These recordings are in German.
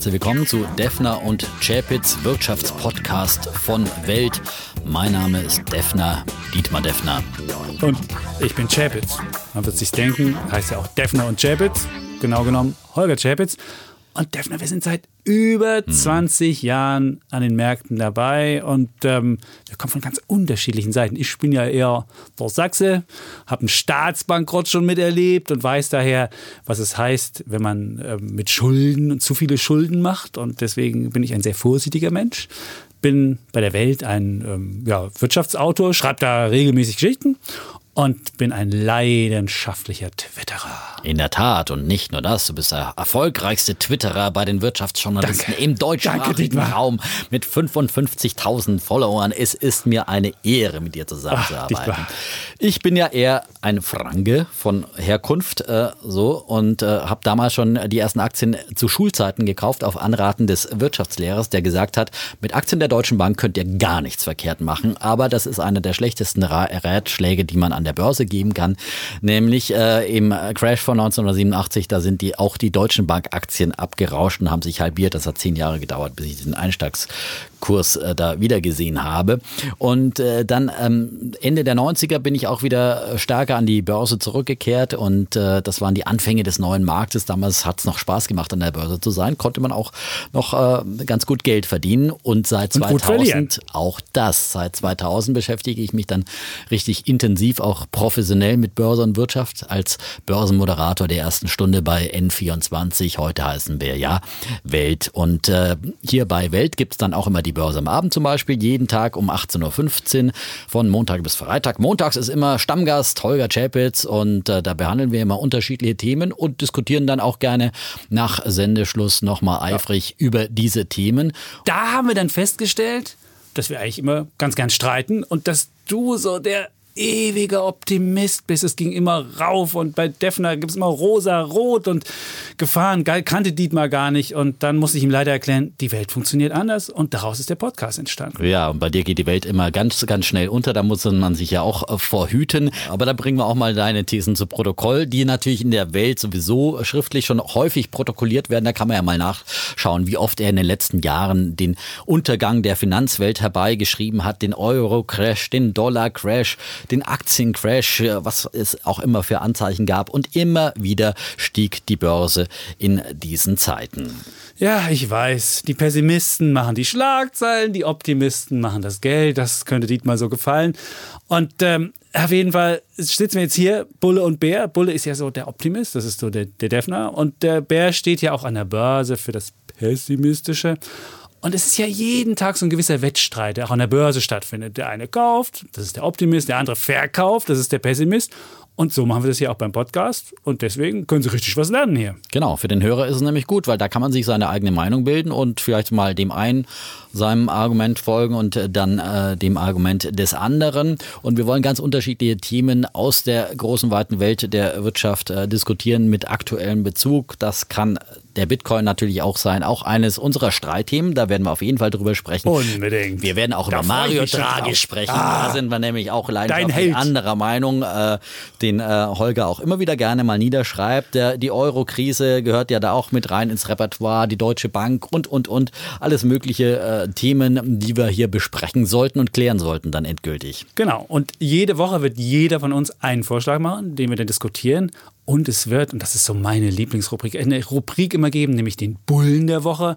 Herzlich willkommen zu Defner und Chapitz Wirtschaftspodcast von Welt. Mein Name ist Defner, Dietmar Defner. Und ich bin Chapitz. Man wird sich denken, heißt ja auch Defner und Chapitz. Genau genommen Holger Chapitz. Und Defner, wir sind seit über 20 mhm. Jahren an den Märkten dabei und ähm, wir kommen von ganz unterschiedlichen Seiten. Ich bin ja eher der Sachse, habe einen Staatsbankrott schon miterlebt und weiß daher, was es heißt, wenn man ähm, mit Schulden und zu viele Schulden macht. Und deswegen bin ich ein sehr vorsichtiger Mensch. Bin bei der Welt ein ähm, ja, Wirtschaftsautor, schreibe da regelmäßig Geschichten und bin ein leidenschaftlicher Twitterer. In der Tat und nicht nur das, du bist der erfolgreichste Twitterer bei den Wirtschaftsjournalisten Danke. im deutschsprachigen Danke, Raum mit 55.000 Followern. Es ist mir eine Ehre, mit dir zusammenzuarbeiten. Ach, ich bin ja eher ein Franke von Herkunft äh, so und äh, habe damals schon die ersten Aktien zu Schulzeiten gekauft auf Anraten des Wirtschaftslehrers, der gesagt hat, mit Aktien der Deutschen Bank könnt ihr gar nichts verkehrt machen, aber das ist einer der schlechtesten Ratschläge, die man an der Börse geben kann, nämlich äh, im Crash von 1987, da sind die auch die Deutschen Bank-Aktien abgerauscht und haben sich halbiert. Das hat zehn Jahre gedauert, bis ich diesen Einstiegskurs äh, da wieder gesehen habe. Und äh, dann ähm, Ende der 90er bin ich auch wieder stärker an die Börse zurückgekehrt und äh, das waren die Anfänge des neuen Marktes. Damals hat es noch Spaß gemacht, an der Börse zu sein, konnte man auch noch äh, ganz gut Geld verdienen und seit und 2000 auch das. Seit 2000 beschäftige ich mich dann richtig intensiv auch auch professionell mit Börse und Wirtschaft als Börsenmoderator der ersten Stunde bei N24. Heute heißen wir ja Welt. Und äh, hier bei Welt gibt es dann auch immer die Börse am Abend zum Beispiel, jeden Tag um 18.15 Uhr von Montag bis Freitag. Montags ist immer Stammgast Holger Chapitz und äh, da behandeln wir immer unterschiedliche Themen und diskutieren dann auch gerne nach Sendeschluss nochmal eifrig ja. über diese Themen. Da haben wir dann festgestellt, dass wir eigentlich immer ganz gern streiten und dass du so der ewiger Optimist bist. Es ging immer rauf und bei Defner gibt es immer rosa, rot und Gefahren. Kannte Dietmar gar nicht. Und dann musste ich ihm leider erklären, die Welt funktioniert anders und daraus ist der Podcast entstanden. Ja, und bei dir geht die Welt immer ganz, ganz schnell unter. Da muss man sich ja auch äh, vorhüten. Aber da bringen wir auch mal deine Thesen zu Protokoll, die natürlich in der Welt sowieso schriftlich schon häufig protokolliert werden. Da kann man ja mal nachschauen, wie oft er in den letzten Jahren den Untergang der Finanzwelt herbeigeschrieben hat, den Euro-Crash, den Dollar-Crash, den Aktiencrash, was es auch immer für Anzeichen gab. Und immer wieder stieg die Börse in diesen Zeiten. Ja, ich weiß, die Pessimisten machen die Schlagzeilen, die Optimisten machen das Geld. Das könnte Dietmar so gefallen. Und ähm, auf jeden Fall sitzen wir jetzt hier, Bulle und Bär. Bulle ist ja so der Optimist, das ist so der, der Defner. Und der Bär steht ja auch an der Börse für das Pessimistische. Und es ist ja jeden Tag so ein gewisser Wettstreit, der auch an der Börse stattfindet. Der eine kauft, das ist der Optimist, der andere verkauft, das ist der Pessimist. Und so machen wir das hier auch beim Podcast. Und deswegen können Sie richtig was lernen hier. Genau, für den Hörer ist es nämlich gut, weil da kann man sich seine eigene Meinung bilden und vielleicht mal dem einen seinem Argument folgen und dann äh, dem Argument des anderen. Und wir wollen ganz unterschiedliche Themen aus der großen, weiten Welt der Wirtschaft äh, diskutieren mit aktuellem Bezug. Das kann der Bitcoin natürlich auch sein, auch eines unserer Streitthemen. Da werden wir auf jeden Fall drüber sprechen. Unbedingt. Wir werden auch da über Mario Draghi sprechen. Ah, da sind wir nämlich auch leidenschaftlich anderer Meinung, äh, den äh, Holger auch immer wieder gerne mal niederschreibt. Der, die Euro-Krise gehört ja da auch mit rein ins Repertoire, die Deutsche Bank und, und, und. Alles mögliche äh, Themen, die wir hier besprechen sollten und klären sollten dann endgültig. Genau. Und jede Woche wird jeder von uns einen Vorschlag machen, den wir dann diskutieren. Und es wird, und das ist so meine Lieblingsrubrik, eine Rubrik immer geben, nämlich den Bullen der Woche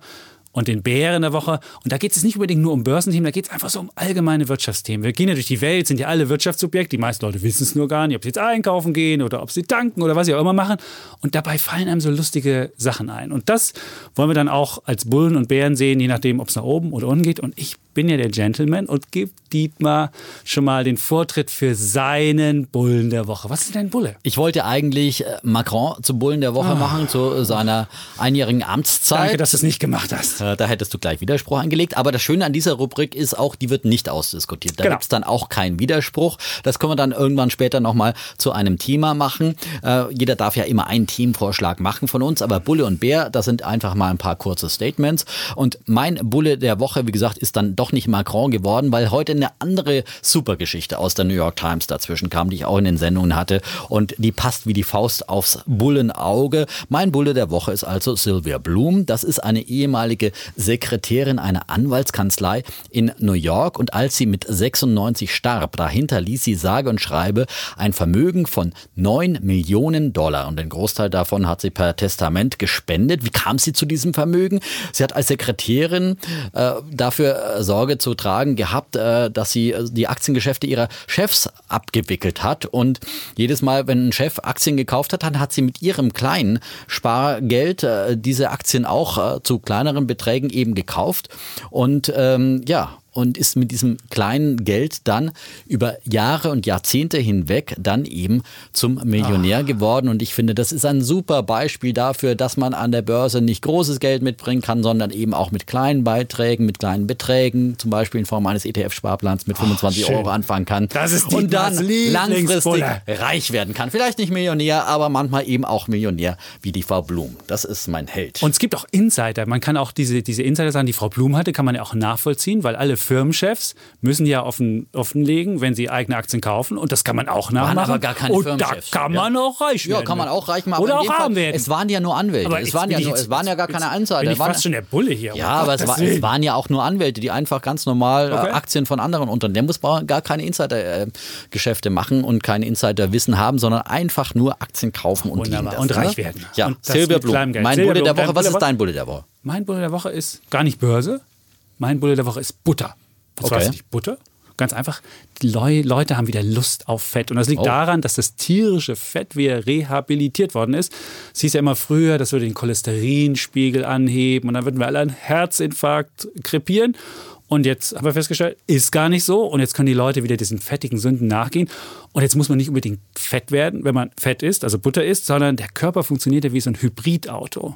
und den Bären der Woche. Und da geht es nicht unbedingt nur um Börsenthemen, da geht es einfach so um allgemeine Wirtschaftsthemen. Wir gehen ja durch die Welt, sind ja alle Wirtschaftsobjekte. Die meisten Leute wissen es nur gar nicht, ob sie jetzt einkaufen gehen oder ob sie tanken oder was sie auch immer machen. Und dabei fallen einem so lustige Sachen ein. Und das wollen wir dann auch als Bullen und Bären sehen, je nachdem, ob es nach oben oder unten geht. Und ich bin ja der Gentleman und gebe Dietmar schon mal den Vortritt für seinen Bullen der Woche. Was ist denn Bulle? Ich wollte eigentlich äh, Macron zum Bullen der Woche oh. machen, zu seiner einjährigen Amtszeit. Danke, dass du es nicht gemacht hast. Äh, da hättest du gleich Widerspruch angelegt. Aber das Schöne an dieser Rubrik ist auch, die wird nicht ausdiskutiert. Da genau. gibt es dann auch keinen Widerspruch. Das können wir dann irgendwann später nochmal zu einem Thema machen. Äh, jeder darf ja immer einen Themenvorschlag machen von uns, aber Bulle und Bär, das sind einfach mal ein paar kurze Statements. Und mein Bulle der Woche, wie gesagt, ist dann doch nicht Macron geworden, weil heute eine andere Supergeschichte aus der New York Times dazwischen kam, die ich auch in den Sendungen hatte und die passt wie die Faust aufs Bullenauge. Mein Bulle der Woche ist also Sylvia Bloom. Das ist eine ehemalige Sekretärin einer Anwaltskanzlei in New York und als sie mit 96 starb, dahinter ließ sie sage und schreibe ein Vermögen von 9 Millionen Dollar und den Großteil davon hat sie per Testament gespendet. Wie kam sie zu diesem Vermögen? Sie hat als Sekretärin äh, dafür äh, Sorge zu tragen gehabt, äh, dass sie äh, die Aktiengeschäfte ihrer Chefs abgewickelt hat. Und jedes Mal, wenn ein Chef Aktien gekauft hat, dann hat sie mit ihrem kleinen Spargeld äh, diese Aktien auch äh, zu kleineren Beträgen eben gekauft. Und ähm, ja und ist mit diesem kleinen Geld dann über Jahre und Jahrzehnte hinweg dann eben zum Millionär Ach. geworden. Und ich finde, das ist ein super Beispiel dafür, dass man an der Börse nicht großes Geld mitbringen kann, sondern eben auch mit kleinen Beiträgen, mit kleinen Beträgen, zum Beispiel in Form eines ETF-Sparplans mit 25 Ach, Euro anfangen kann. und dann langfristig reich werden kann. Vielleicht nicht Millionär, aber manchmal eben auch Millionär wie die Frau Blum. Das ist mein Held. Und es gibt auch Insider. Man kann auch diese, diese Insider sagen, die Frau Blum hatte, kann man ja auch nachvollziehen, weil alle Firmenchefs müssen ja offen, offenlegen, wenn sie eigene Aktien kaufen. Und das kann man auch nachmachen. Waren aber gar keine und Firmenchefs. da kann man ja. auch reich werden. Ja, kann man auch reich machen. Oder auch arm werden. Es waren ja nur Anwälte. Aber es, waren ja, nur, es waren ja gar keine Anzahl. Ich fast schon der Bulle hier. Ja, aber es, war, es, waren ja auch nur Anwälte, die einfach ganz normal äh, okay. Aktien von anderen Unternehmen. Der muss gar keine Insider-Geschäfte machen und keine Insider-Wissen haben, sondern einfach nur Aktien kaufen und Wunderbar. Und reich werden. Ja, Silvia Blum. Mein Bulle der Woche. Was ist dein Bulle der Woche? Mein Bulle der Woche ist gar nicht Börse. Mein Bulle der Woche ist Butter. Was okay. weiß ich, Butter? Ganz einfach, die Leute haben wieder Lust auf Fett. Und das liegt oh. daran, dass das tierische Fett wieder rehabilitiert worden ist. Es hieß ja immer früher, das würde den Cholesterinspiegel anheben und dann würden wir alle einen Herzinfarkt krepieren. Und jetzt haben wir festgestellt, ist gar nicht so. Und jetzt können die Leute wieder diesen fettigen Sünden nachgehen. Und jetzt muss man nicht unbedingt fett werden, wenn man Fett isst, also Butter isst, sondern der Körper funktioniert ja wie so ein Hybridauto.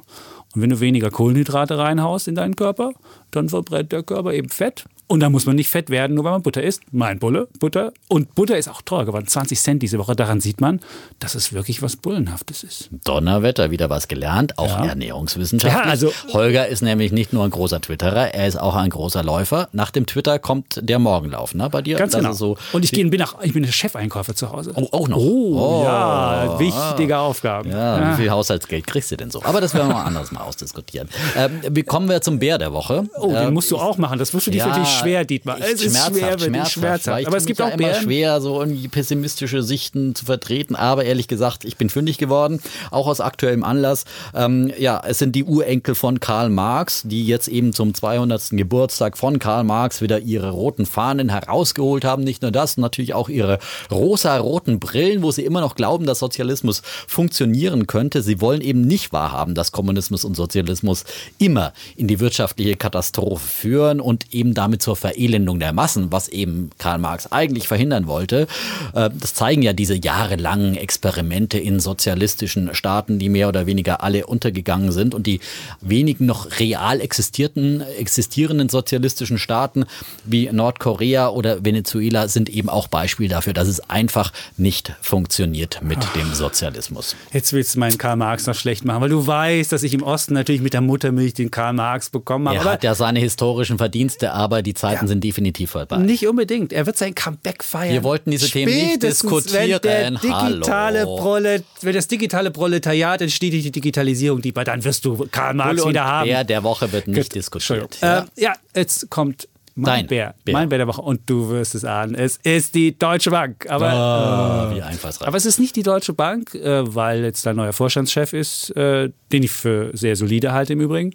Und wenn du weniger Kohlenhydrate reinhaust in deinen Körper, dann verbrennt der Körper eben Fett und da muss man nicht fett werden, nur weil man Butter isst. Mein Bulle, Butter. Und Butter ist auch teuer geworden. 20 Cent diese Woche. Daran sieht man, dass es wirklich was Bullenhaftes ist. Donnerwetter, wieder was gelernt. Auch ja. Ernährungswissenschaftler. Ja, also Holger ist nämlich nicht nur ein großer Twitterer, er ist auch ein großer Läufer. Nach dem Twitter kommt der Morgenlauf, ne? Bei dir? Ganz das genau. So Und ich, bin, auch, ich bin der Chefeinkäufer zu Hause. Oh, auch noch? Oh, oh ja, wichtige ah. Aufgaben. Ja, ja, wie viel Haushaltsgeld kriegst du denn so? Aber das werden wir mal anders mal ausdiskutieren. Ähm, wie kommen wir zum Bär der Woche? Oh, den ähm, musst du auch machen. Das wirst du dir ja, wirklich schwer, Dietmar. Es ist schmerzhaft, schwer, schmerzhaft. schmerzhaft. Aber es gibt auch ja immer schwer, so irgendwie pessimistische Sichten zu vertreten. Aber ehrlich gesagt, ich bin fündig geworden, auch aus aktuellem Anlass. Ähm, ja, es sind die Urenkel von Karl Marx, die jetzt eben zum 200. Geburtstag von Karl Marx wieder ihre roten Fahnen herausgeholt haben. Nicht nur das, natürlich auch ihre rosa-roten Brillen, wo sie immer noch glauben, dass Sozialismus funktionieren könnte. Sie wollen eben nicht wahrhaben, dass Kommunismus und Sozialismus immer in die wirtschaftliche Katastrophe führen und eben damit zur Verelendung der Massen, was eben Karl Marx eigentlich verhindern wollte. Äh, das zeigen ja diese jahrelangen Experimente in sozialistischen Staaten, die mehr oder weniger alle untergegangen sind und die wenigen noch real existierten, existierenden sozialistischen Staaten wie Nordkorea oder Venezuela sind eben auch Beispiel dafür, dass es einfach nicht funktioniert mit Ach, dem Sozialismus. Jetzt willst du meinen Karl Marx noch schlecht machen, weil du weißt, dass ich im Osten natürlich mit der Muttermilch den Karl Marx bekommen habe. Er hat ja seine historischen Verdienste, aber die Zeiten ja. sind definitiv vorbei. Nicht unbedingt. Er wird sein Comeback feiern. Wir wollten diese Themen nicht diskutieren. Wenn, der digitale Prolet, wenn das digitale Proletariat entsteht, die Digitalisierung, die, dann wirst du Karl Marx wieder haben. Der der Woche wird nicht diskutiert. Ja. Äh, ja, jetzt kommt mein Bär, Bär, Mein Bär der Woche. Und du wirst es ahnen. Es ist die Deutsche Bank. Aber, oh, wie einfallsreich. Aber es ist nicht die Deutsche Bank, äh, weil jetzt ein neuer Vorstandschef ist, äh, den ich für sehr solide halte im Übrigen.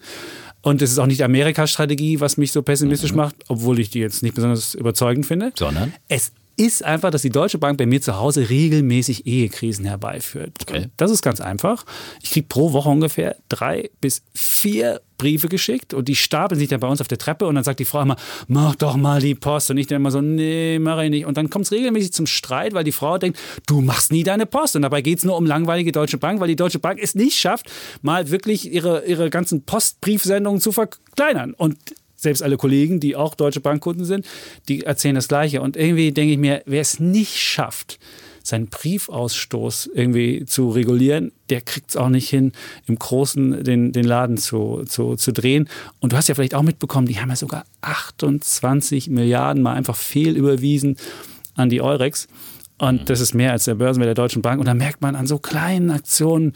Und es ist auch nicht Amerika-Strategie, was mich so pessimistisch mhm. macht, obwohl ich die jetzt nicht besonders überzeugend finde. Sondern? Es ist einfach, dass die Deutsche Bank bei mir zu Hause regelmäßig Ehekrisen herbeiführt. Okay. Das ist ganz einfach. Ich kriege pro Woche ungefähr drei bis vier Briefe geschickt und die stapeln sich dann bei uns auf der Treppe und dann sagt die Frau immer, mach doch mal die Post. Und ich dann immer so, nee, mach ich nicht. Und dann kommt es regelmäßig zum Streit, weil die Frau denkt, du machst nie deine Post. Und dabei geht es nur um langweilige Deutsche Bank, weil die Deutsche Bank es nicht schafft, mal wirklich ihre, ihre ganzen Postbriefsendungen zu verkleinern. Und selbst alle Kollegen, die auch Deutsche Bankkunden sind, die erzählen das Gleiche. Und irgendwie denke ich mir, wer es nicht schafft, seinen Briefausstoß irgendwie zu regulieren, der kriegt es auch nicht hin, im Großen den, den Laden zu, zu, zu drehen. Und du hast ja vielleicht auch mitbekommen, die haben ja sogar 28 Milliarden mal einfach fehlüberwiesen an die Eurex. Und das ist mehr als der Börsenwert der Deutschen Bank. Und da merkt man an so kleinen Aktionen,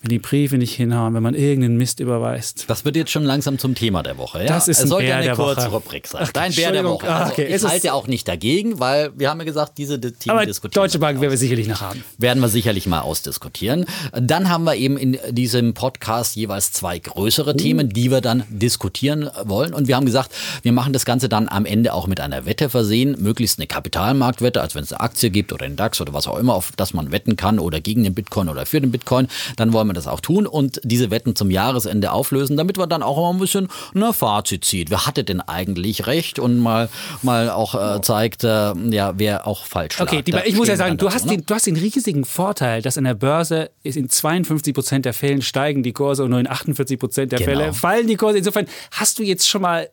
wenn die Briefe nicht hinhauen, wenn man irgendeinen Mist überweist. Das wird jetzt schon langsam zum Thema der Woche. Ja? Das ist ein es sollte Bär eine der kurze Woche. Rubrik sein. Dein Bär der Woche. Also, okay. ich halte ja auch nicht dagegen, weil wir haben ja gesagt, diese Themen Aber diskutieren. Deutsche Bank werden wir sicherlich noch haben. werden wir sicherlich mal ausdiskutieren. Dann haben wir eben in diesem Podcast jeweils zwei größere Themen, die wir dann diskutieren wollen. Und wir haben gesagt, wir machen das Ganze dann am Ende auch mit einer Wette versehen, möglichst eine Kapitalmarktwette, als wenn es eine Aktie gibt oder einen DAX oder was auch immer, auf das man wetten kann oder gegen den Bitcoin oder für den Bitcoin. Dann wollen wir das auch tun und diese Wetten zum Jahresende auflösen, damit wir dann auch mal ein bisschen ein Fazit zieht. Wer hatte denn eigentlich recht und mal, mal auch äh, zeigt, äh, ja, wer auch falsch lag. Okay, die, ich muss ja sagen, du dazu, hast, ne? den, du hast den riesigen Vorteil, dass an der Börse in 52 Prozent der Fällen steigen die Kurse und nur in 48 Prozent der Genau. Fälle fallen die Kurse. Insofern hast du jetzt schon mal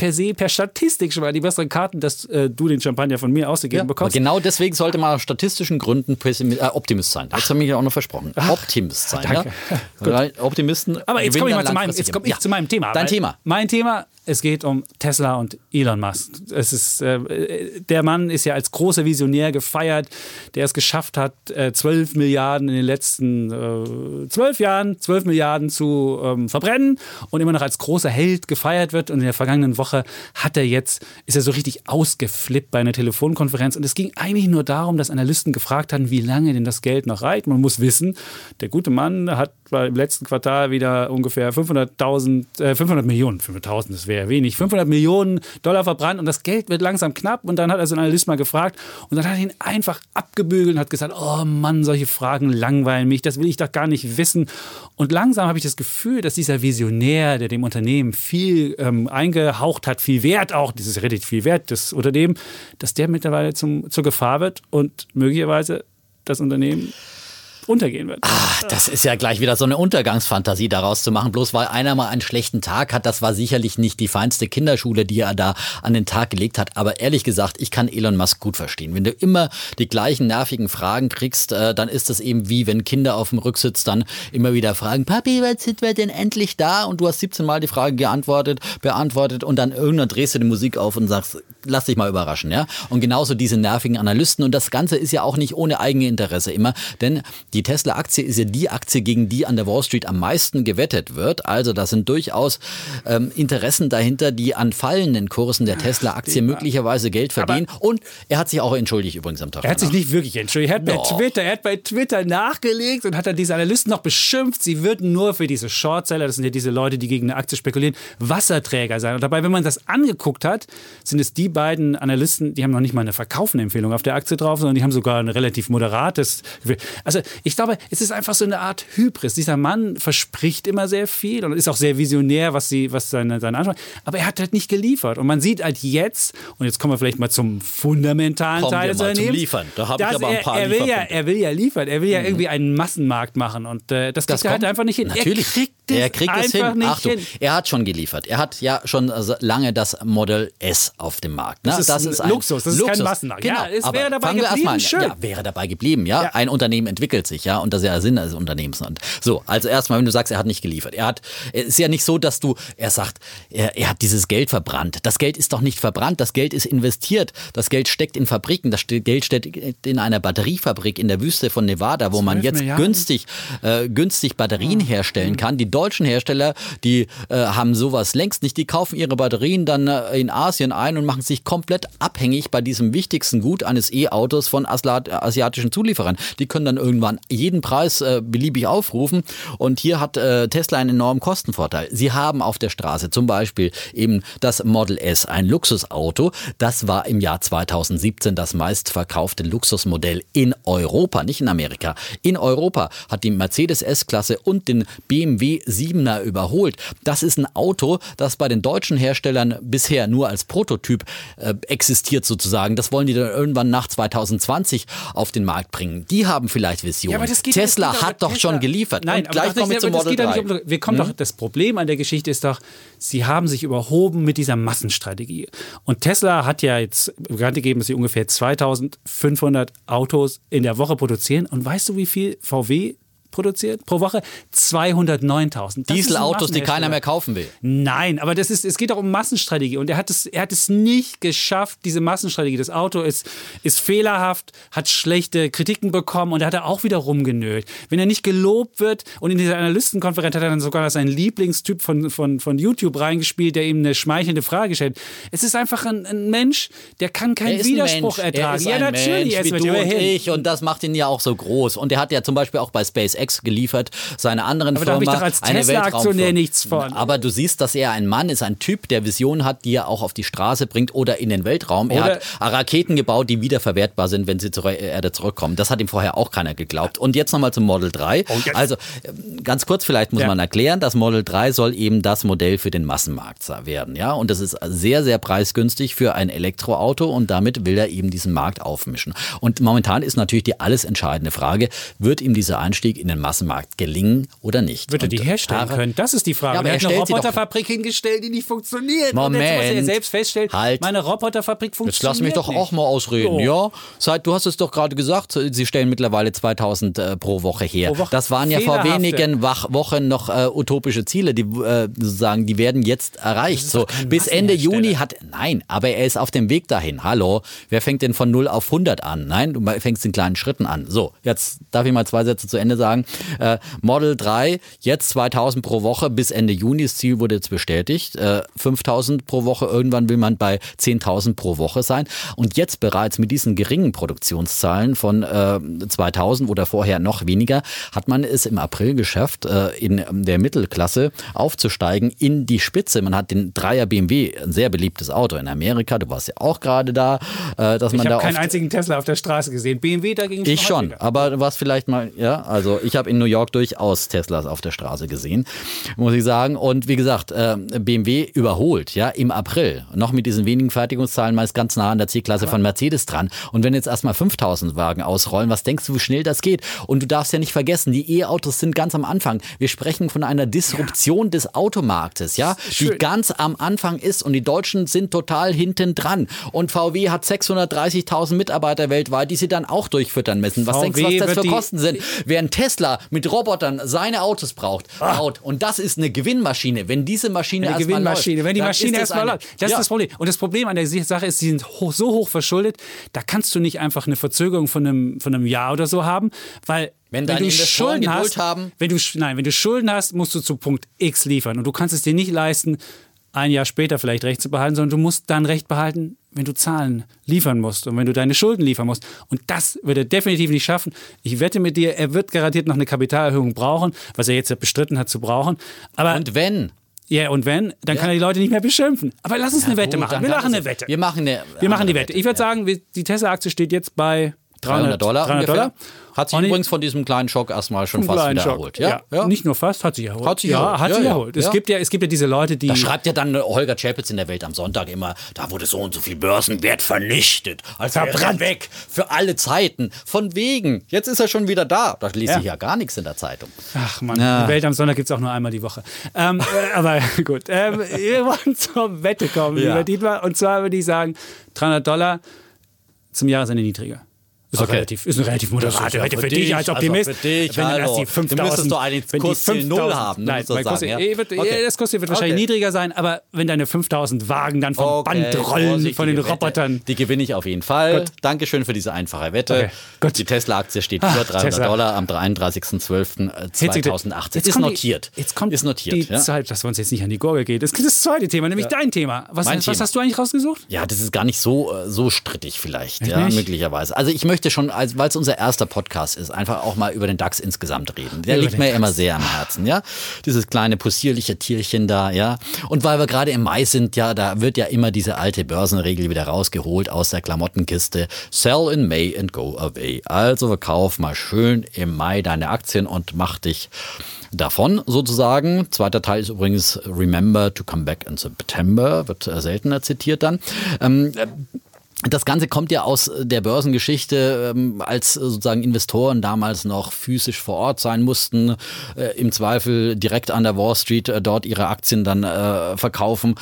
per se, per Statistik schon mal die besseren Karten, dass äh, du den Champagner von mir ausgegeben Aber bekommst. genau deswegen sollte man aus statistischen Gründen äh, Optimist sein. Jetzt habe ich ja auch noch versprochen. Optimist sein. danke. Ja? Optimisten. Aber jetzt komme ich mal zu meinem, jetzt komme ich Ja. zu meinem Thema. Dein Thema. Mein Thema, es geht um Tesla und Elon Musk. Es ist, äh, der Mann ist ja als großer Visionär gefeiert, der es geschafft hat, äh, 12 Milliarden in den letzten äh, 12 Jahren, 12 Milliarden zu ähm, verbrennen und immer noch als großer Held gefeiert wird. Und in der vergangenen Woche hat er jetzt, ist er so richtig ausgeflippt bei einer Telefonkonferenz. Und es ging eigentlich nur darum, dass Analysten gefragt hatten, wie lange denn das Geld noch reicht. Man muss wissen, der gute Mann hat im letzten Quartal wieder ungefähr 500.000, äh, 500 Millionen, 500.000, das wäre wenig, 500 Millionen Dollar verbrannt und das Geld wird langsam knapp. Und dann hat er so einen Analyst mal gefragt und dann hat er ihn einfach abgebügelt und hat gesagt, oh Mann, solche Fragen langweilen mich, das will ich doch gar nicht wissen. Und langsam habe ich das Gefühl, dass dieser Visionär, der dem Unternehmen viel ähm, eingehaucht hat, viel Wert auch, dieses relativ viel Wert des Unternehmen, dass der mittlerweile zum, zur Gefahr wird und möglicherweise das Unternehmen untergehen wird. Ach, das ist ja gleich wieder so eine Untergangsfantasie daraus zu machen. Bloß weil einer mal einen schlechten Tag hat, das war sicherlich nicht die feinste Kinderschule, die er da an den Tag gelegt hat. Aber ehrlich gesagt, ich kann Elon Musk gut verstehen. Wenn du immer die gleichen nervigen Fragen kriegst, äh, dann ist das eben wie wenn Kinder auf dem Rücksitz dann immer wieder fragen, Papi, wann sind wir denn endlich da? Und du hast 17 Mal die Frage geantwortet, beantwortet und dann irgendwann drehst du die Musik auf und sagst, lass dich mal überraschen, ja? Und genauso diese nervigen Analysten. Und das Ganze ist ja auch nicht ohne Eigeninteresse immer, denn die Tesla-Aktie ist ja die Aktie, gegen die an der Wall Street am meisten gewettet wird. Also da sind durchaus ähm, Interessen dahinter, die an fallenden Kursen der Tesla-Aktie möglicherweise Geld verdienen. Und er hat sich auch entschuldigt übrigens am Tag. Er hat sich danach. nicht wirklich entschuldigt. Er hat bei. Twitter, er hat bei Twitter nachgelegt und hat dann diese Analysten noch beschimpft, sie würden nur für diese Shortseller, das sind ja diese Leute, die gegen eine Aktie spekulieren, Wasserträger sein. Und dabei, wenn man das angeguckt hat, sind es die beiden Analysten, die haben noch nicht mal eine Verkaufenempfehlung auf der Aktie drauf, sondern die haben sogar ein relativ moderates. Also ich glaube, es ist einfach so eine Art Hybris. Dieser Mann verspricht immer sehr viel und ist auch sehr visionär, was, sie, was seine, seine Ansprache Aber er hat halt nicht geliefert. Und man sieht halt jetzt, und jetzt kommen wir vielleicht mal zum fundamentalen Kommen Teil wir des mal zum Unternehmens. Liefern. Da habe ich aber ein er, paar er will ja, er will ja liefern. Er will ja irgendwie einen Massenmarkt machen. Und äh, das, Das kriegt er halt einfach nicht hin. Natürlich. Er kriegt es er kriegt es hin. Achtung, hin. er hat schon geliefert. Er hat ja schon also lange das Model S auf dem Markt. Ne? Das ist ein Luxus, das ist kein Massenmarkt. Genau. Ja, es Aber wäre dabei fangen wir erst mal an. geblieben. Ja, wäre dabei geblieben. Ja? Ja. ein Unternehmen entwickelt sich, ja, und das ist ja der Sinn des Unternehmens. Und so, also erstmal, wenn du sagst, er hat nicht geliefert. Er hat, es ist ja nicht so, dass du, er sagt, er, er hat dieses Geld verbrannt. Das Geld ist doch nicht verbrannt, das Geld ist investiert. Das Geld steckt in Fabriken, das Geld steckt in einer Batteriefabrik in der Wüste von Nevada, wo man 12 jetzt Milliarden? günstig, äh, günstig Batterien herstellen kann. Die deutschen Hersteller, die äh, haben sowas längst nicht. Die kaufen ihre Batterien dann äh, in Asien ein und machen sich komplett abhängig bei diesem wichtigsten Gut eines E-Autos von Asla asiatischen Zulieferern. Die können dann irgendwann jeden Preis äh, beliebig aufrufen. Und hier hat äh, Tesla einen enormen Kostenvorteil. Sie haben auf der Straße zum Beispiel eben das Model S, ein Luxusauto. Das war im Jahr 2017 das meistverkaufte Luxusmodell in Europa, nicht in Amerika. In Europa hat die Mercedes S-Klasse und den BMW 7er überholt. Das ist ein Auto, das bei den deutschen Herstellern bisher nur als Prototyp äh, existiert sozusagen. Das wollen die dann irgendwann nach 2020 auf den Markt bringen. Die haben vielleicht Visionen. Ja, Tesla hat doch Tesla. schon geliefert. Nein, Und gleich kommen wir zum Model 3. Um, wir kommen hm? doch, das Problem an der Geschichte ist doch, sie haben sich überhoben mit dieser Massenstrategie. Und Tesla hat ja jetzt bekannt gegeben, dass sie ungefähr 2500 Autos in der Woche produzieren. Und weißt du, wie viel VW produziert pro Woche? 209.000. Dieselautos, die keiner mehr kaufen will. Nein, aber das ist, es geht auch um Massenstrategie. Und er hat es, er hat es nicht geschafft, diese Massenstrategie. Das Auto ist, ist fehlerhaft, hat schlechte Kritiken bekommen und da hat er auch wieder rumgenölt. Wenn er nicht gelobt wird und in dieser Analystenkonferenz hat er dann sogar seinen Lieblingstyp von, von, von YouTube reingespielt, der ihm eine schmeichelnde Frage stellt. Es ist einfach ein, ein Mensch, der kann keinen Widerspruch ertragen. ja, natürlich. Mensch, wie du und ich und das macht ihn ja auch so groß. Und er hat ja zum Beispiel auch bei SpaceX SpaceX geliefert, seine anderen aber Firma. Da ich doch als Tesla-Aktionär nichts von. Aber du siehst, dass er ein Mann ist, ein Typ, der Visionen hat, die er auch auf die Straße bringt oder in den Weltraum. Er hat Raketen gebaut, die wiederverwertbar sind, wenn sie zur Erde zurückkommen. Das hat ihm vorher auch keiner geglaubt. Und jetzt nochmal zum Model 3. Oh, also ganz kurz vielleicht muss ja. man erklären, das Model 3 soll eben das Modell für den Massenmarkt werden. Ja? Und das ist sehr, sehr preisgünstig für ein Elektroauto und damit will er eben diesen Markt aufmischen. Und momentan ist natürlich die alles entscheidende Frage, wird ihm dieser Einstieg in den Massenmarkt gelingen oder nicht. Wird er die herstellen können? Das ist die Frage. Ja, aber er, hat eine Roboterfabrik hingestellt, die nicht funktioniert. Moment. Und jetzt muss er selbst feststellen, halt. meine Roboterfabrik funktioniert Jetzt lass mich doch nicht. auch mal ausreden. So. Ja, seit, du hast es doch gerade gesagt, sie stellen mittlerweile 2000 äh, pro Woche her. Pro Woche das waren ja vor wenigen Wochen noch äh, utopische Ziele, die äh, sozusagen, die werden jetzt erreicht. So bis Ende Juni hat, nein, aber er ist auf dem Weg dahin. Hallo, wer fängt denn von 0 auf 100 an? Nein, du fängst in kleinen Schritten an. So, jetzt darf ich mal zwei Sätze zu Ende sagen. Äh, Model 3, jetzt 2000 pro Woche bis Ende Juni. Das Ziel wurde jetzt bestätigt. Äh, 5000 pro Woche. Irgendwann will man bei 10.000 pro Woche sein. Und jetzt bereits mit diesen geringen Produktionszahlen von äh, 2000 oder vorher noch weniger, hat man es im April geschafft, äh, in der Mittelklasse aufzusteigen in die Spitze. Man hat den Dreier BMW, ein sehr beliebtes Auto in Amerika. Du warst ja auch gerade da, äh, dass ich man da. Ich habe keinen einzigen Tesla auf der Straße gesehen. BMW dagegen. Ich schon, aber du warst vielleicht mal, ja, also ich habe in New York durchaus Teslas auf der Straße gesehen, muss ich sagen. Und wie gesagt, äh, BMW überholt, ja, im April. Noch mit diesen wenigen Fertigungszahlen meist ganz nah an der C-Klasse von Mercedes dran. Und wenn jetzt erstmal 5000 Wagen ausrollen, was denkst du, wie schnell das geht? Und du darfst ja nicht vergessen, die E-Autos sind ganz am Anfang. Wir sprechen von einer Disruption ja. des Automarktes, ja, die ganz am Anfang ist. Und die Deutschen sind total hinten dran. Und VW hat 630.000 Mitarbeiter weltweit, die sie dann auch durchfüttern müssen. Was VW denkst du, was das für Kosten sind? Während Tesla mit Robotern seine Autos braucht, ah. baut. Und das ist eine Gewinnmaschine. Wenn diese Maschine eine erstmal Gewinnmaschine, läuft, wenn die Maschine erstmal läuft. Das ja. ist das Problem. Und das Problem an der Sache ist, sie sind hoch, so hoch verschuldet, da kannst du nicht einfach eine Verzögerung von einem, von einem Jahr oder so haben, weil wenn, wenn du Schulden hast, haben. wenn du nein, wenn du Schulden hast, musst du zu Punkt X liefern und du kannst es dir nicht leisten, ein Jahr später vielleicht Recht zu behalten, sondern du musst dann Recht behalten, wenn du Zahlen liefern musst und wenn du deine Schulden liefern musst. Und das wird er definitiv nicht schaffen. Ich wette mit dir, er wird garantiert noch eine Kapitalerhöhung brauchen, was er jetzt ja bestritten hat zu brauchen. Aber und wenn? Ja, und wenn, dann ja. kann er die Leute nicht mehr beschimpfen. Aber lass uns ja, eine Wette gut, machen. Wir machen eine Wette. Wir machen eine, wir machen die Wette. Ich würde sagen, die Tesla-Aktie steht jetzt bei 300, 300 Dollar. 300 Dollar. Hat sich übrigens von diesem kleinen Schock erstmal schon fast wieder Schock. erholt. Ja? Ja. Nicht nur fast, hat sich erholt. Hat sich erholt. Ja, hat sich erholt. Es, Gibt ja, es gibt ja diese Leute, die. Da schreibt ja dann Holger Chapitz in der Welt am Sonntag immer, da wurde so und so viel Börsenwert vernichtet. Also verbrannt weg. Für alle Zeiten. Von wegen. Jetzt ist er schon wieder da. Da lese ich ja gar nichts in der Zeitung. Ach man, die Welt am Sonntag gibt es auch nur einmal die Woche. Ähm, äh, aber gut. Ähm, wir wollen zur Wette kommen, lieber Dietmar. Und zwar würde ich sagen, 300 Dollar zum Jahresende niedriger. Ist, okay. relativ, ist eine relativ moderate Wette für, für dich als Optimist. Also für dich, wenn hallo. die 5000, du müsstest doch einen Kurs 0 haben. Nein, mein Kurs, ja? wird, okay. das Kurs wird wahrscheinlich okay. niedriger sein, aber wenn deine 5000 Wagen dann vom Band rollen, von den Robotern. Wette, die gewinne ich auf jeden Fall. Gut. Dankeschön für diese einfache Wette. Die Tesla-Aktie steht über 300 Tesla. Dollar am 33.12.2018. Ist notiert. Jetzt kommt ist notiert. Die Zeit, dass wir uns jetzt nicht an die Gurgel geht. Das ist das zweite Thema, nämlich ja. dein Thema. Was, was Thema. hast du eigentlich rausgesucht? Ja, das ist gar nicht so, äh, so strittig vielleicht, ja, möglicherweise. Also ich möchte möchte schon, weil es unser erster Podcast ist, einfach auch mal über den DAX insgesamt reden. Der liegt mir DAX. immer sehr am Herzen, ja. Dieses kleine possierliche Tierchen da, ja. Und weil wir gerade im Mai sind, ja, da wird ja immer diese alte Börsenregel wieder rausgeholt aus der Klamottenkiste. Sell in May and go away. Also verkauf mal schön im Mai deine Aktien und mach dich davon sozusagen. Zweiter Teil ist übrigens Remember to come back in September, wird seltener zitiert dann. Ähm, das Ganze kommt ja aus der Börsengeschichte, ähm, als sozusagen Investoren damals noch physisch vor Ort sein mussten, äh, im Zweifel direkt an der Wall Street äh, dort ihre Aktien dann äh, verkaufen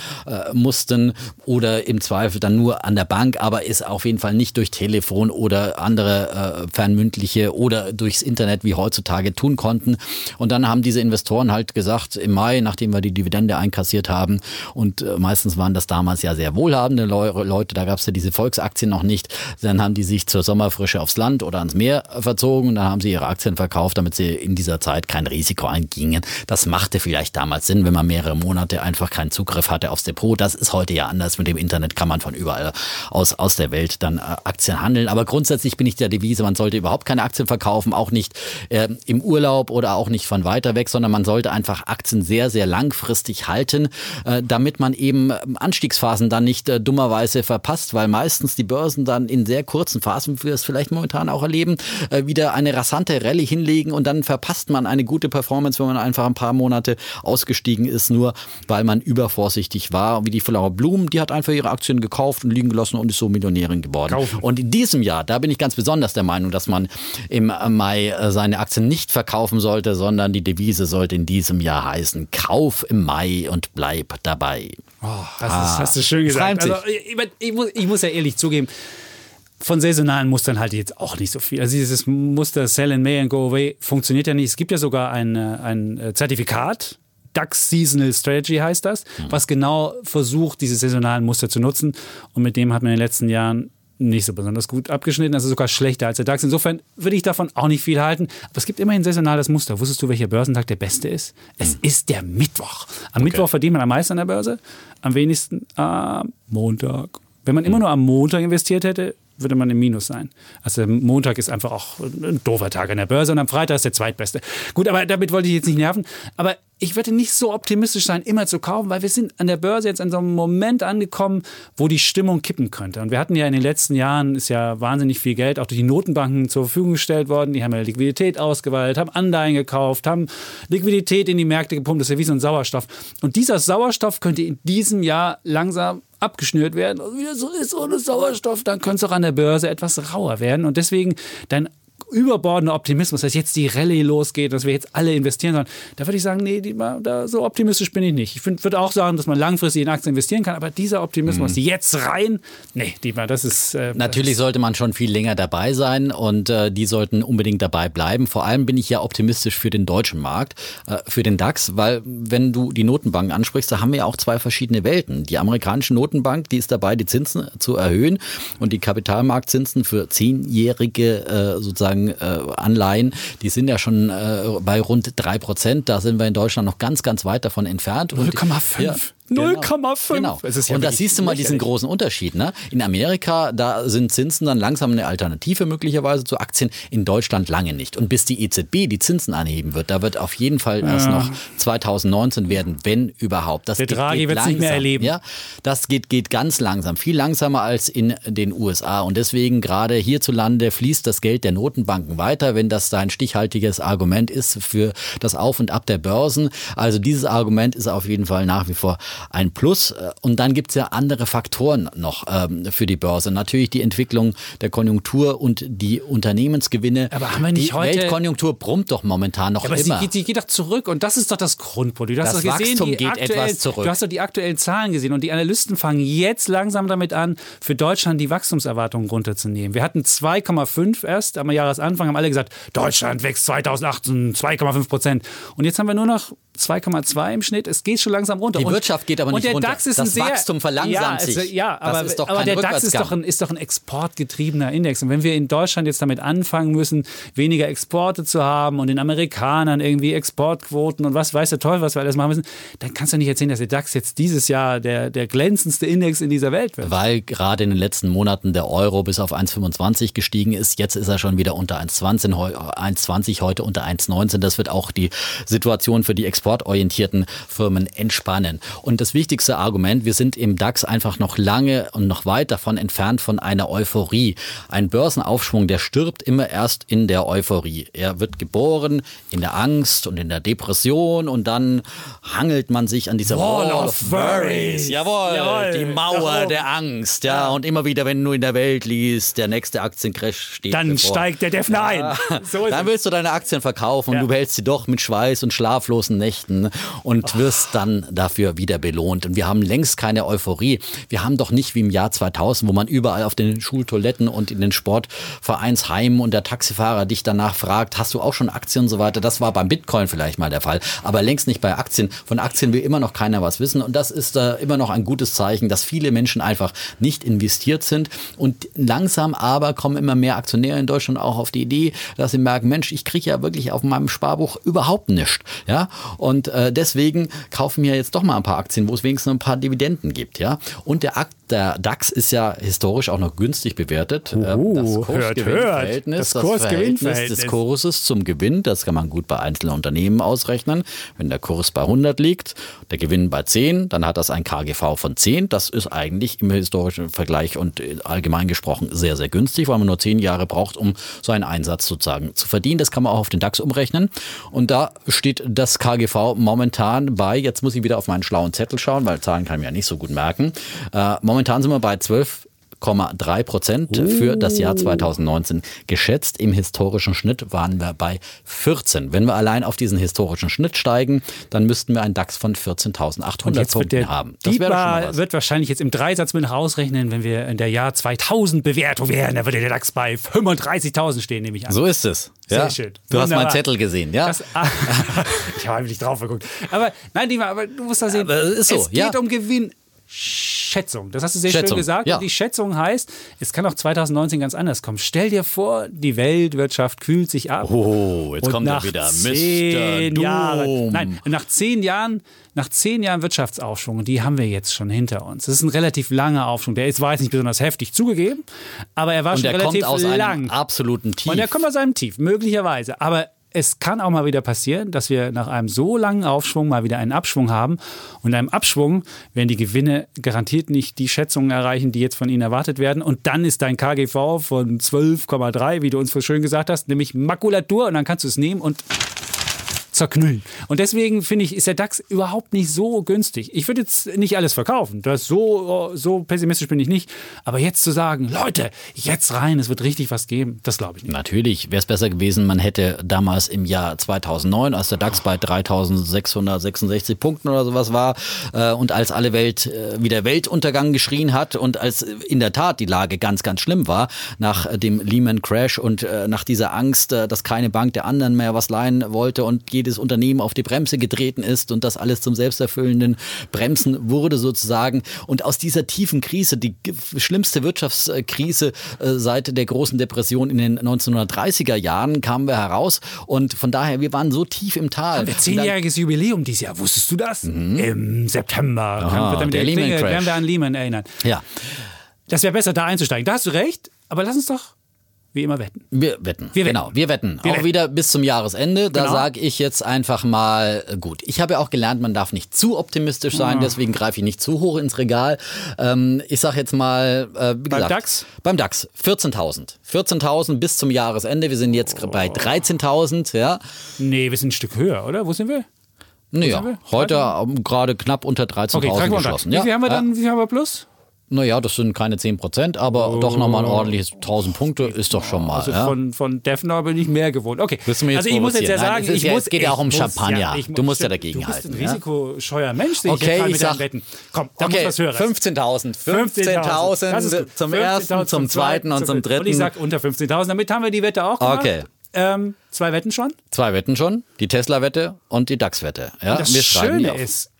mussten oder im Zweifel dann nur an der Bank, aber ist auf jeden Fall nicht durch Telefon oder andere fernmündliche oder durchs Internet wie heutzutage tun konnten. Und dann haben diese Investoren halt gesagt, im Mai, nachdem wir die Dividende einkassiert haben und meistens waren das damals ja sehr wohlhabende Leute, da gab es ja diese Folge Volksaktien noch nicht. Dann haben die sich zur Sommerfrische aufs Land oder ans Meer verzogen und dann haben sie ihre Aktien verkauft, damit sie in dieser Zeit kein Risiko eingingen. Das machte vielleicht damals Sinn, wenn man mehrere Monate einfach keinen Zugriff hatte aufs Depot. Das ist heute ja anders. Mit dem Internet kann man von überall aus, aus der Welt dann äh, Aktien handeln. Aber grundsätzlich bin ich der Devise, man sollte überhaupt keine Aktien verkaufen, auch nicht äh, im Urlaub oder auch nicht von weiter weg, sondern man sollte einfach Aktien sehr, sehr langfristig halten, äh, damit man eben Anstiegsphasen dann nicht äh, dummerweise verpasst, weil meist meistens die Börsen dann in sehr kurzen Phasen, wie wir es vielleicht momentan auch erleben, äh, wieder eine rasante Rallye hinlegen und dann verpasst man eine gute Performance, wenn man einfach ein paar Monate ausgestiegen ist, nur weil man übervorsichtig war. Wie die Flower Bloom, die hat einfach ihre Aktien gekauft und liegen gelassen und ist so Millionärin geworden. Kaufen. Und in diesem Jahr, da bin ich ganz besonders der Meinung, dass man im Mai äh, seine Aktien nicht verkaufen sollte, sondern die Devise sollte in diesem Jahr heißen, Kauf im Mai und bleib dabei. Oh, das ah, ist, hast du schön gesagt. Also, ich, ich, muss, ich muss ja ehrlich zugeben, von saisonalen Mustern halte ich jetzt auch nicht so viel. Also dieses Muster Sell in May and Go Away funktioniert ja nicht. Es gibt ja sogar ein, ein äh, Zertifikat, DAX Seasonal Strategy heißt das, mhm. was genau versucht, diese saisonalen Muster zu nutzen. Und mit dem hat man in den letzten Jahren nicht so besonders gut abgeschnitten, also sogar schlechter als der DAX. Insofern würde ich davon auch nicht viel halten. Aber es gibt immerhin saisonales Muster. Wusstest du, welcher Börsentag der beste ist? Es hm. ist der Mittwoch. Am okay. Mittwoch verdient man am meisten an der Börse, am wenigsten am Montag. Wenn man immer hm. nur am Montag investiert hätte, würde man im Minus sein. Also Montag ist einfach auch ein doofer Tag an der Börse und am Freitag ist der zweitbeste. Gut, aber damit wollte ich jetzt nicht nerven. Aber ich würde nicht so optimistisch sein, immer zu kaufen, weil wir sind an der Börse jetzt an so einem Moment angekommen, wo die Stimmung kippen könnte. Und wir hatten ja in den letzten Jahren, ist ja wahnsinnig viel Geld auch durch die Notenbanken zur Verfügung gestellt worden. Die haben ja Liquidität ausgeweitet, haben Anleihen gekauft, haben Liquidität in die Märkte gepumpt. Das ist ja wie so ein Sauerstoff. Und dieser Sauerstoff könnte in diesem Jahr langsam abgeschnürt werden und wieder so ist ohne Sauerstoff, dann könnte es auch an der Börse etwas rauer werden. Und deswegen dein überbordender Optimismus, dass jetzt die Rallye losgeht, dass wir jetzt alle investieren sollen, da würde ich sagen, nee, die, da, so optimistisch bin ich nicht. Ich würde auch sagen, dass man langfristig in Aktien investieren kann, aber dieser Optimismus, mhm. jetzt rein, nee, Dietmar, das ist. Äh, Natürlich das sollte man schon viel länger dabei sein und äh, die sollten unbedingt dabei bleiben. Vor allem bin ich ja optimistisch für den deutschen Markt, äh, für den DAX, weil wenn du die Notenbanken ansprichst, da haben wir ja auch zwei verschiedene Welten. Die amerikanische Notenbank, die ist dabei, die Zinsen zu erhöhen und die Kapitalmarktzinsen für zehnjährige äh, sozusagen sozusagen äh, Anleihen, die sind ja schon äh, bei rund drei Prozent. Da sind wir in Deutschland noch ganz, ganz weit davon entfernt. 0,5. Ja, 0,5. Genau. genau. Ja und da siehst du mal diesen großen Unterschied. Ne? In Amerika, da sind Zinsen dann langsam eine Alternative möglicherweise zu Aktien. In Deutschland lange nicht. Und bis die EZB die Zinsen anheben wird, da wird auf jeden Fall ja. erst noch 2019 werden, wenn überhaupt. Das Der Draghi wird es nicht mehr erleben. Ja? Das geht, geht ganz langsam, viel langsamer als in den USA. Und deswegen gerade hierzulande fließt das Geld der Notenbanken weiter, wenn das ein stichhaltiges Argument ist für das Auf und Ab der Börsen. Also dieses Argument ist auf jeden Fall nach wie vor ein Plus. Und dann gibt es ja andere Faktoren noch ähm, für die Börse. Natürlich die Entwicklung der Konjunktur und die Unternehmensgewinne. Aber haben wir nicht die heute... Weltkonjunktur brummt doch momentan noch aber immer. Sie geht, sie geht doch zurück und das ist doch das Grundprodukt. Du hast das doch gesehen, Wachstum geht etwas zurück. Du hast doch die aktuellen Zahlen gesehen und die Analysten fangen jetzt langsam damit an, für Deutschland die Wachstumserwartungen runterzunehmen. Wir hatten 2,5 erst am Jahresanfang, haben alle gesagt, Deutschland wächst 2018 2,5 Prozent. Und jetzt haben wir nur noch 2,2 im Schnitt. Es geht schon langsam runter. Die Wirtschaft geht aber nicht und der runter. DAX ist das ein sehr, Wachstum verlangsamt ja, also, sich. Ja, aber, das ist doch aber der DAX ist doch, ein, ist doch ein exportgetriebener Index. Und wenn wir in Deutschland jetzt damit anfangen müssen, weniger Exporte zu haben und den Amerikanern irgendwie Exportquoten und was weiß der Teufel, was wir alles machen müssen, dann kannst du nicht erzählen, dass der DAX jetzt dieses Jahr der, der glänzendste Index in dieser Welt wird. Weil gerade in den letzten Monaten der Euro bis auf 1,25 gestiegen ist. Jetzt ist er schon wieder unter 1,20, heu- 1,20 heute unter 1,19. Das wird auch die Situation für die exportorientierten Firmen entspannen. Und das wichtigste Argument, wir sind im DAX einfach noch lange und noch weit davon entfernt von einer Euphorie. Ein Börsenaufschwung, der stirbt immer erst in der Euphorie. Er wird geboren in der Angst und in der Depression und dann hangelt man sich an dieser Wall of Worries. Jawohl, Jawohl. die Mauer der Angst. Ja, und immer wieder, wenn du in der Welt liest, der nächste Aktiencrash steht Dann bevor. steigt der Defner ein. So Dann willst du deine Aktien verkaufen Ja. und du behältst sie doch mit Schweiß und schlaflosen Nächten und wirst dann dafür wieder belohnt. Und wir haben längst keine Euphorie. Wir haben doch nicht wie im Jahr 2000, wo man überall auf den Schultoiletten und in den Sportvereinsheimen und der Taxifahrer dich danach fragt, hast du auch schon Aktien und so weiter. Das war beim Bitcoin vielleicht mal der Fall, aber längst nicht bei Aktien. Von Aktien will immer noch keiner was wissen und das ist äh, immer noch ein gutes Zeichen, dass viele Menschen einfach nicht investiert sind und langsam aber kommen immer mehr Aktionäre in Deutschland auch auf die Idee, dass sie merken, Mensch, ich kriege ja wirklich auf meinem Sparbuch überhaupt nichts. Ja? Und äh, deswegen kaufen wir jetzt doch mal ein paar Aktien, wo es wenigstens ein paar Dividenden gibt. Ja? Und der, Akt, der DAX ist ja historisch auch noch günstig bewertet. Äh, Uh, hört, Kursgewinnverhältnis. Das das, Kursgewinnverhältnis. Verhältnis des Kurses zum Gewinn, das kann man gut bei einzelnen Unternehmen ausrechnen. Wenn der Kurs bei 100 liegt, der Gewinn bei 10, dann hat das ein KGV von 10. Das ist eigentlich im historischen Vergleich und äh, allgemein gesprochen sehr, sehr günstig, weil man nur 10 Jahre braucht, um so einen Einsatz sozusagen zu verdienen. Das kann man auch auf den DAX umrechnen. Und da steht das KGV momentan bei, jetzt muss ich wieder auf meinen schlauen Zettel schauen, weil Zahlen kann ich mir ja nicht so gut merken. Äh, momentan sind wir bei 12 3,3 Prozent für das Jahr 2019 geschätzt. Im historischen Schnitt waren wir bei 14. Wenn wir allein auf diesen historischen Schnitt steigen, dann müssten wir einen DAX von 14.800 Jetzt wird Punkten haben. Das wäre wird wahrscheinlich jetzt im Dreisatz mit rausrechnen, wenn wir in der Jahr 2000 Bewertung wären, dann würde der DAX bei 35.000 stehen, nehme ich an. So ist es. Sehr Ja. schön. Du hast Wunderbar. meinen Zettel gesehen, ja? Das, ah, ich habe einfach nicht drauf geguckt. Aber nein, Dietmar, aber du musst da sehen, Aber ist so, es geht ja. um Gewinnschätzung. Das hast du sehr Schätzung, schön gesagt. ja. Und die Schätzung heißt, es kann auch 2019 ganz anders kommen. Stell dir vor, die Weltwirtschaft kühlt sich ab. Oh, jetzt Und kommt er wieder. Zehn Mr. Jahre, Doom. nein, nach zehn Jahren, nach zehn Jahren Wirtschaftsaufschwung, und die haben wir jetzt schon hinter uns. Das ist ein relativ langer Aufschwung. Der ist, war jetzt nicht besonders heftig zugegeben, aber er war Und schon der relativ kommt aus lang. einem absoluten Tief. Und er kommt aus einem Tief, möglicherweise. Aber es kann auch mal wieder passieren, dass wir nach einem so langen Aufschwung mal wieder einen Abschwung haben. Und in einem Abschwung werden die Gewinne garantiert nicht die Schätzungen erreichen, die jetzt von Ihnen erwartet werden. Und dann ist dein KGV von 12,3, wie du uns so schön gesagt hast, nämlich Makulatur. Und dann kannst du es nehmen und zerknüllen. Und deswegen finde ich, ist der DAX überhaupt nicht so günstig. Ich würde jetzt nicht alles verkaufen. Das so, so pessimistisch bin ich nicht. Aber jetzt zu sagen, Leute, jetzt rein, es wird richtig was geben, das glaube ich nicht. Natürlich wäre es besser gewesen, man hätte damals im Jahr 2009, als der DAX bei 3666 Punkten oder sowas war äh, und als alle Welt äh, wieder Weltuntergang geschrien hat und als in der Tat die Lage ganz, ganz schlimm war, nach dem Lehman Crash und äh, nach dieser Angst, äh, dass keine Bank der anderen mehr was leihen wollte und jedes Unternehmen auf die Bremse getreten ist und das alles zum selbsterfüllenden Bremsen wurde sozusagen. Und aus dieser tiefen Krise, die schlimmste Wirtschaftskrise äh, seit der großen Depression in den 1930er Jahren, kamen wir heraus. Und von daher, wir waren so tief im Tal. Dann- zehnjähriges Jubiläum dieses Jahr, wusstest du das? Im September. Aha, damit der Lehman Crash. werden wir an Lehman erinnern. Ja, Das wäre besser, da einzusteigen. Da hast du recht, aber lass uns doch wie immer wetten. wir wetten. Wir wetten. Genau, wir wetten. Wir auch wetten. wieder bis zum Jahresende. Da Genau. sage ich jetzt einfach mal, äh, gut. Ich habe ja auch gelernt, man darf nicht zu optimistisch sein, deswegen greife ich nicht zu hoch ins Regal. Ähm, ich sage jetzt mal, äh, wie gesagt, DAX? Beim DAX 14.000. 14.000 bis zum Jahresende. Wir sind jetzt Oh. bei 13.000, ja. Nee, wir sind ein Stück höher, oder? Wo sind wir? Naja, heute gerade knapp unter 13.000 Okay, geschlossen. Wie viel haben wir dann? Wie viel haben wir plus? Naja, das sind keine 10 Prozent, aber doch nochmal ein ordentliches 1000 Punkte ist doch schon mal. Also ja. von, von Defner bin ich mehr gewohnt. Okay. Willst du mir jetzt also ich muss jetzt ja sagen, Nein, ich ja- muss, es geht ja auch um Champagner. ich, Du musst ja stimmt, dagegen Du bist ein halten, ja? risikoscheuer Mensch, sehe Okay, ich, ich mit sag- Wetten. Komm, da Okay, muss was hören. 15.000. 15.000. Das ist 15.000 gut. zum 15.000 ersten, zum zweiten und zum dritten. Und ich sag unter 15.000. Damit haben wir die Wette auch gemacht. Okay. Ähm, zwei Wetten schon. Zwei Wetten schon. Die Tesla-Wette und die DAX-Wette. Ja, Und das Schöne ist,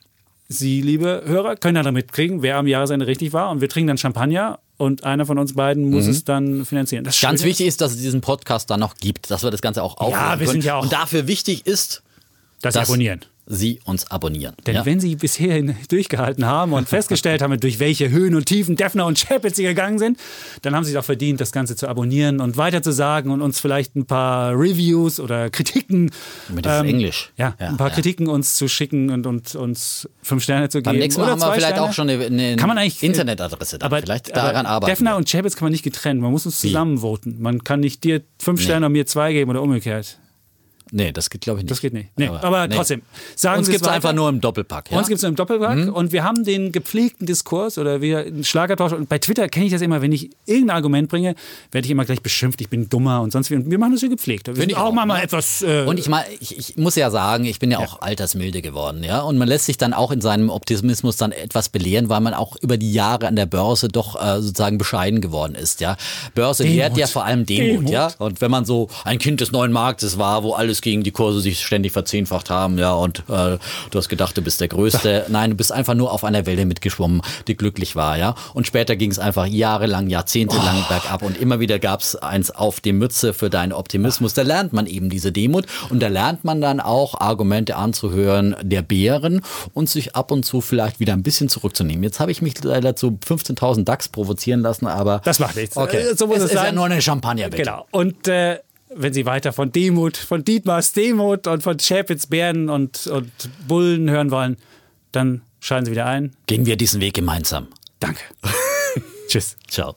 Sie, liebe Hörer, können dann mitkriegen, wer am Jahresende richtig war. Und wir trinken dann Champagner und einer von uns beiden muss mhm. es dann finanzieren. Das Ganz wichtig ist, dass es diesen Podcast dann noch gibt, dass wir das Ganze auch aufnehmen Ja, wir sind ja auch. Und dafür wichtig ist, das dass abonnieren. Sie uns abonnieren. Denn ja? wenn Sie bisher durchgehalten haben und festgestellt haben, durch welche Höhen und Tiefen Defner und Chapitz Sie gegangen sind, dann haben Sie doch verdient, das Ganze zu abonnieren und weiterzusagen und uns vielleicht ein paar Reviews oder Kritiken. Mit ähm, Englisch. Ja, ja, ein paar ja. Kritiken uns zu schicken und, und uns fünf Sterne zu geben. Beim nächsten Mal haben wir vielleicht Sterne. auch schon eine, eine kann man eigentlich, Internetadresse. Aber vielleicht daran aber arbeiten. Defner und Chapitz kann man nicht getrennt. Man muss uns zusammen voten. Man kann nicht dir fünf nee. Sterne und mir zwei geben oder umgekehrt. Nee, das geht, glaube ich, nicht. Das geht nicht. Nee, aber, aber nee. trotzdem. Sagen uns gibt es einfach nur im Doppelpack. Ja? Uns gibt es nur im Doppelpack. Mhm. Und wir haben den gepflegten Diskurs oder wir einen Schlagertausch. Und bei Twitter kenne ich das immer, wenn ich irgendein Argument bringe, werde ich immer gleich beschimpft, ich bin dummer und sonst wie. Und wir machen das hier gepflegt. Wir sind auch, auch mal, mal ne? etwas. Äh und ich, mal, ich, ich, muss ja sagen, ich bin ja, ja, auch altersmilde geworden. ja. Und man lässt sich dann auch in seinem Optimismus dann etwas belehren, weil man auch über die Jahre an der Börse doch äh, sozusagen bescheiden geworden ist. ja. Börse Demut. lehrt ja vor allem Demut, Demut. ja. Und wenn man so ein Kind des neuen Marktes war, wo alles gegen die Kurse sich ständig verzehnfacht haben, ja, und äh, du hast gedacht, du bist der Größte. Nein, du bist einfach nur auf einer Welle mitgeschwommen, die glücklich war, ja. Und später ging es einfach jahrelang, jahrzehntelang oh. bergab und immer wieder gab es eins auf die Mütze für deinen Optimismus. Da lernt man eben diese Demut und da lernt man dann auch Argumente anzuhören der Bären und sich ab und zu vielleicht wieder ein bisschen zurückzunehmen. Jetzt habe ich mich leider zu 15.000 DAX provozieren lassen, aber das macht nichts. Okay, so muss es, es ist sein. ja nur eine Champagner. Bitte. Genau. Und äh, wenn Sie weiter von Demut, von Dietmars Demut und von Schäpitz Bären und, und Bullen hören wollen, dann schalten Sie wieder ein. Gehen wir diesen Weg gemeinsam. Danke. Tschüss. Ciao.